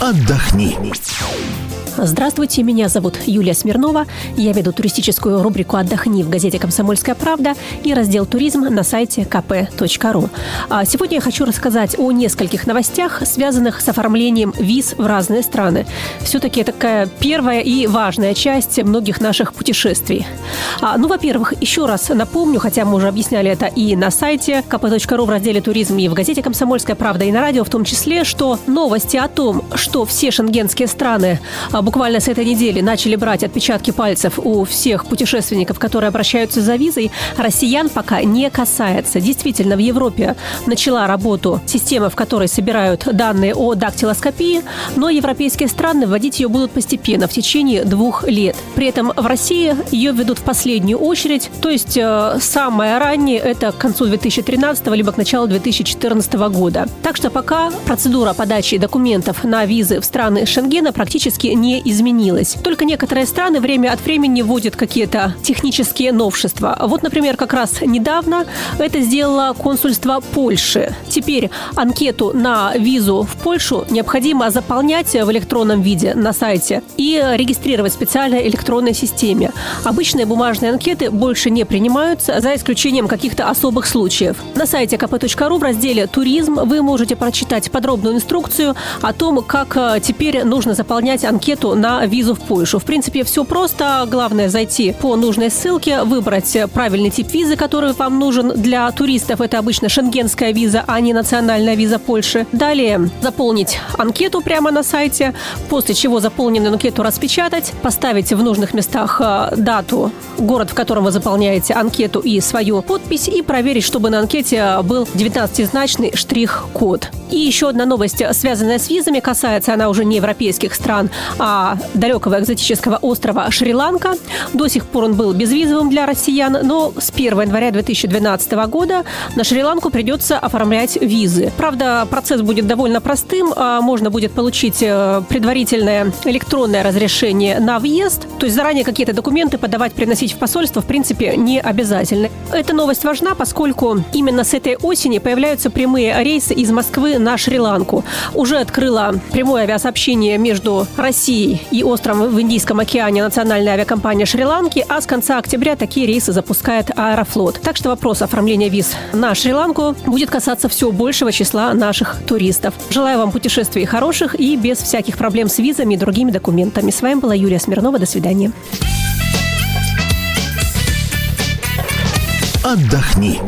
отдохни. Здравствуйте, меня зовут Юлия Смирнова. Я веду туристическую рубрику «Отдохни» в газете «Комсомольская правда» и раздел «Туризм» на сайте kp.ru. А сегодня я хочу рассказать о нескольких новостях, связанных с оформлением виз в разные страны. Все-таки такая первая и важная часть многих наших путешествий. А, ну, во-первых, еще раз напомню, хотя мы уже объясняли это и на сайте kp.ru в разделе «Туризм» и в газете «Комсомольская правда» и на радио в том числе, что новости о том, что все шенгенские страны а, буквально с этой недели начали брать отпечатки пальцев у всех путешественников, которые обращаются за визой, россиян пока не касается. Действительно, в Европе начала работу система, в которой собирают данные о дактилоскопии, но европейские страны вводить ее будут постепенно, в течение двух лет. При этом в России ее введут в последнюю очередь, то есть э, самое раннее это к концу 2013 либо к началу 2014 года. Так что пока процедура подачи документов на визы в страны Шенгена практически не изменилось. Только некоторые страны время от времени вводят какие-то технические новшества. Вот, например, как раз недавно это сделало консульство Польши. Теперь анкету на визу в Польшу необходимо заполнять в электронном виде на сайте и регистрировать в специальной электронной системе. Обычные бумажные анкеты больше не принимаются, за исключением каких-то особых случаев. На сайте kp.ru в разделе «Туризм» вы можете прочитать подробную инструкцию о том, как э, теперь нужно заполнять анкету на визу в Польшу. В принципе, все просто. Главное зайти по нужной ссылке, выбрать правильный тип визы, который вам нужен для туристов. Это обычно шенгенская виза, а не национальная виза Польши. Далее заполнить анкету прямо на сайте, после чего заполненную анкету распечатать, поставить в нужных местах э, дату, город, в котором вы заполняете анкету и свою подпись, и проверить, чтобы на анкете был 19-значный штрих-код. И еще одна новость, связанная с визами, касается она уже не европейских стран, а далекого экзотического острова Шри-Ланка. До сих пор он был безвизовым для россиян, но с 1 января 2012 года на Шри-Ланку придется оформлять визы. Правда, процесс будет довольно простым. А можно будет получить э, предварительное электронное разрешение на въезд. То есть заранее какие-то документы подавать, приносить в посольство, в принципе, не обязательно. Эта новость важна, поскольку именно с этой осени появляются прямые рейсы из Москвы на Шри-Ланку. Уже открыла прямое авиасообщение между Россией и островом в Индийском океане национальная авиакомпания Шри-Ланки, а с конца октября такие рейсы запускает Аэрофлот. Так что вопрос оформления виз на Шри-Ланку будет касаться все большего числа наших туристов. Желаю вам путешествий хороших и без всяких проблем с визами и другими документами. С вами была Юлия Смирнова. До свидания. Отдохни.